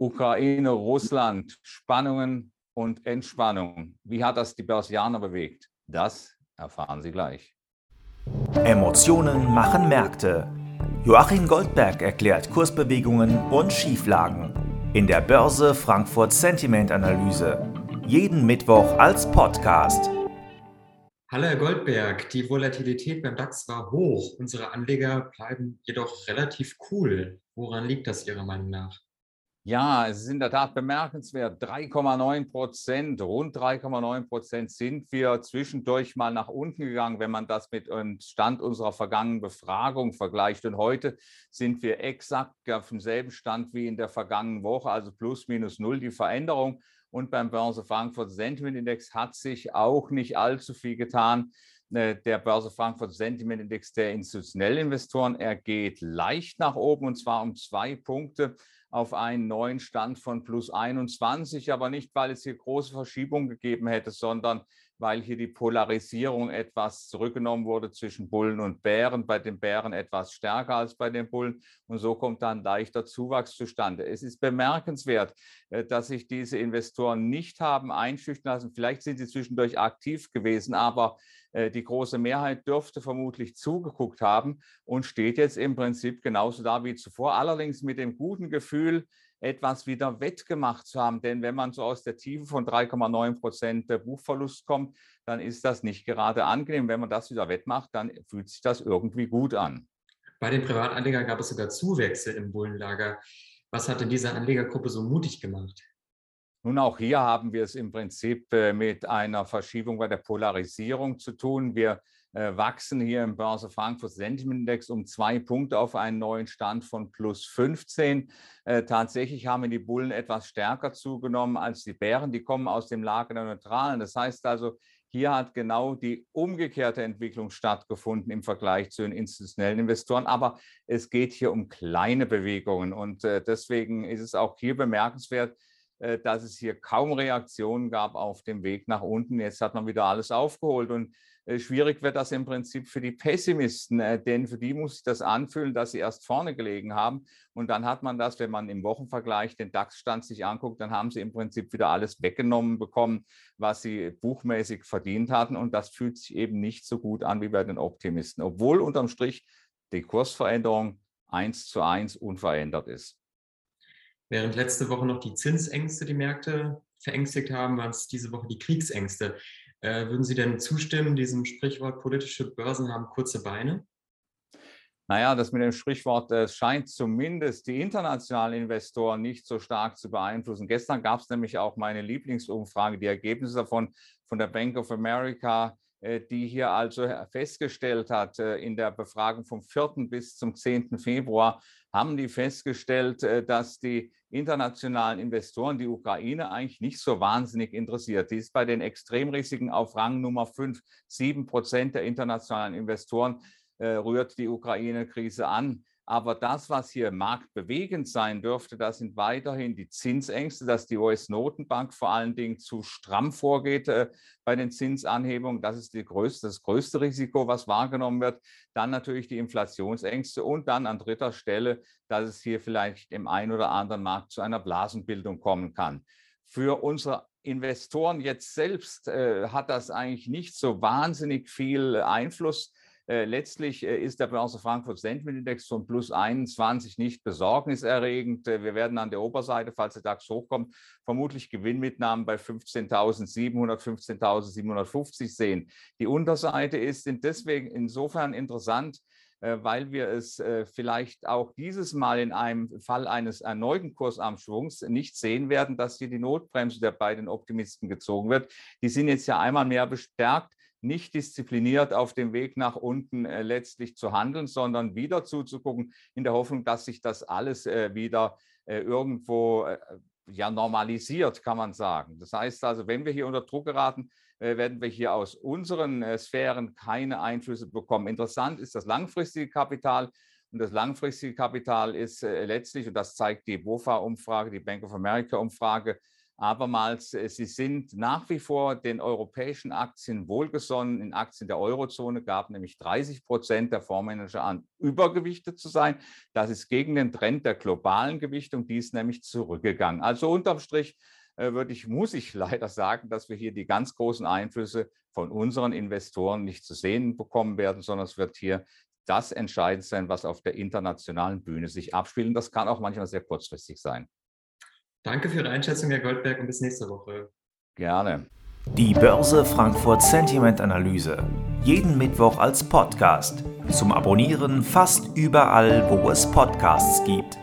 Ukraine, Russland, Spannungen und Entspannung. Wie hat das die Börsianer bewegt? Das erfahren Sie gleich. Emotionen machen Märkte. Joachim Goldberg erklärt Kursbewegungen und Schieflagen in der Börse Frankfurt Sentiment Analyse. Jeden Mittwoch als Podcast. Hallo Herr Goldberg, die Volatilität beim DAX war hoch. Unsere Anleger bleiben jedoch relativ cool. Woran liegt das Ihrer Meinung nach? Ja, es ist in der Tat bemerkenswert. 3,9 Prozent, rund 3,9 Prozent sind wir zwischendurch mal nach unten gegangen, wenn man das mit dem Stand unserer vergangenen Befragung vergleicht. Und heute sind wir exakt auf demselben Stand wie in der vergangenen Woche, also plus minus null die Veränderung. Und beim Börse Frankfurt Sentiment Index hat sich auch nicht allzu viel getan. Äh, der Börse Frankfurt Sentiment Index der institutionellen Investoren, er geht leicht nach oben und zwar um zwei Punkte auf einen neuen Stand von plus 21, aber nicht, weil es hier große Verschiebungen gegeben hätte, sondern weil hier die Polarisierung etwas zurückgenommen wurde zwischen Bullen und Bären, bei den Bären etwas stärker als bei den Bullen. Und so kommt dann leichter Zuwachs zustande. Es ist bemerkenswert, äh, dass sich diese Investoren nicht haben einschüchtern lassen. Vielleicht sind sie zwischendurch aktiv gewesen, aber die große Mehrheit dürfte vermutlich zugeguckt haben und steht jetzt im Prinzip genauso da wie zuvor, allerdings mit dem guten Gefühl, etwas wieder wettgemacht zu haben. Denn wenn man so aus der Tiefe von 3,9 Prozent Buchverlust kommt, dann ist das nicht gerade angenehm. Wenn man das wieder wettmacht, dann fühlt sich das irgendwie gut an. Bei den Privatanlegern gab es sogar Zuwächse im Bullenlager. Was hat denn diese Anlegergruppe so mutig gemacht? Nun, auch hier haben wir es im Prinzip äh, mit einer Verschiebung bei der Polarisierung zu tun. Wir äh, wachsen hier im Börse Frankfurt Sentiment Index um zwei Punkte auf einen neuen Stand von plus 15. Äh, tatsächlich haben die Bullen etwas stärker zugenommen als die Bären. Die kommen aus dem Lager der Neutralen. Das heißt also, hier hat genau die umgekehrte Entwicklung stattgefunden im Vergleich zu den institutionellen Investoren. Aber es geht hier um kleine Bewegungen. Und deswegen ist es auch hier bemerkenswert, dass es hier kaum Reaktionen gab auf dem Weg nach unten. Jetzt hat man wieder alles aufgeholt und äh, schwierig wird das im Prinzip für die Pessimisten, äh, denn für die muss sich das anfühlen, dass sie erst vorne gelegen haben und dann hat man das, wenn man im Wochenvergleich den DAX-Stand sich anguckt, dann haben sie im Prinzip wieder alles weggenommen bekommen, was sie buchmäßig verdient hatten und das fühlt sich eben nicht so gut an wie bei den Optimisten, obwohl unterm Strich die Kursveränderung eins zu eins unverändert ist. Während letzte Woche noch die Zinsängste die Märkte verängstigt haben, waren es diese Woche die Kriegsängste. Äh, würden Sie denn zustimmen, diesem Sprichwort, politische Börsen haben kurze Beine? Naja, das mit dem Sprichwort, es scheint zumindest die internationalen Investoren nicht so stark zu beeinflussen. Gestern gab es nämlich auch meine Lieblingsumfrage, die Ergebnisse davon von der Bank of America, äh, die hier also festgestellt hat, äh, in der Befragung vom 4. bis zum 10. Februar, haben die festgestellt, äh, dass die internationalen Investoren die Ukraine eigentlich nicht so wahnsinnig interessiert. Die ist bei den Extremrisiken auf Rang Nummer 5. Sieben Prozent der internationalen Investoren rührt die Ukraine-Krise an. Aber das, was hier marktbewegend sein dürfte, das sind weiterhin die Zinsängste, dass die US-Notenbank vor allen Dingen zu stramm vorgeht äh, bei den Zinsanhebungen. Das ist größte, das größte Risiko, was wahrgenommen wird. Dann natürlich die Inflationsängste und dann an dritter Stelle, dass es hier vielleicht im einen oder anderen Markt zu einer Blasenbildung kommen kann. Für unsere Investoren jetzt selbst äh, hat das eigentlich nicht so wahnsinnig viel Einfluss letztlich äh, ist der Börse Frankfurt Sentiment Index von plus 21 nicht besorgniserregend. Äh, wir werden an der Oberseite, falls der DAX hochkommt, vermutlich Gewinnmitnahmen bei 15.700, 15.750 sehen. Die Unterseite ist deswegen insofern interessant, weil wir es vielleicht auch dieses Mal in einem Fall eines erneuten Kursanschwungs nicht sehen werden, dass hier die Notbremse der beiden Optimisten gezogen wird. Die sind jetzt ja einmal mehr bestärkt nicht diszipliniert auf dem Weg nach unten äh, letztlich zu handeln, sondern wieder zuzugucken in der Hoffnung, dass sich das alles äh, wieder äh, irgendwo äh, ja normalisiert, kann man sagen. Das heißt also, wenn wir hier unter Druck geraten, äh, werden wir hier aus unseren äh, Sphären keine Einflüsse bekommen. Interessant ist das langfristige Kapital. Und das langfristige Kapital ist letztlich, und das zeigt die BOFA-Umfrage, die Bank of America-Umfrage, Abermals, äh, sie sind nach wie vor den europäischen Aktien wohlgesonnen. In Aktien der Eurozone gab nämlich 30 Prozent der Fondsmanager an, übergewichtet zu sein. Das ist gegen den Trend der globalen Gewichtung, die ist nämlich zurückgegangen. Also unterm Strich äh, würde ich, muss ich leider sagen, dass wir hier die ganz großen Einflüsse von unseren Investoren nicht zu sehen bekommen werden, sondern es wird hier das entscheidend sein, was auf der internationalen Bühne sich abspielt. Und das kann auch manchmal sehr kurzfristig sein. Danke für Ihre Einschätzung, Herr Goldberg, und bis nächste Woche. Gerne. Die Börse Frankfurt Sentiment Analyse. Jeden Mittwoch als Podcast. Zum Abonnieren fast überall, wo es Podcasts gibt.